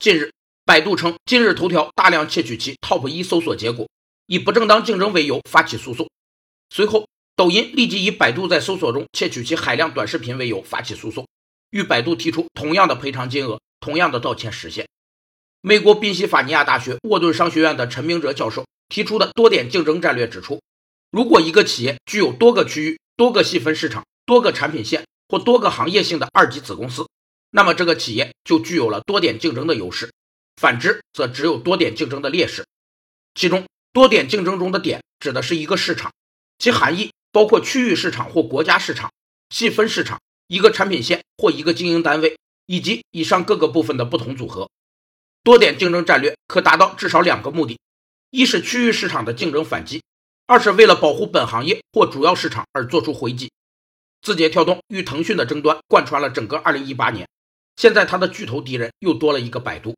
近日，百度称今日头条大量窃取其 TOP 一搜索结果，以不正当竞争为由发起诉讼。随后，抖音立即以百度在搜索中窃取其海量短视频为由发起诉讼，与百度提出同样的赔偿金额、同样的道歉时限。美国宾夕法尼亚大学沃顿商学院的陈明哲教授提出的多点竞争战略指出，如果一个企业具有多个区域、多个细分市场、多个产品线或多个行业性的二级子公司，那么这个企业就具有了多点竞争的优势；反之，则只有多点竞争的劣势。其中，多点竞争中的“点”指的是一个市场，其含义包括区域市场或国家市场、细分市场、一个产品线或一个经营单位，以及以上各个部分的不同组合。多点竞争战略可达到至少两个目的：一是区域市场的竞争反击；二是为了保护本行业或主要市场而做出回击。字节跳动与腾讯的争端贯穿了整个2018年，现在他的巨头敌人又多了一个百度。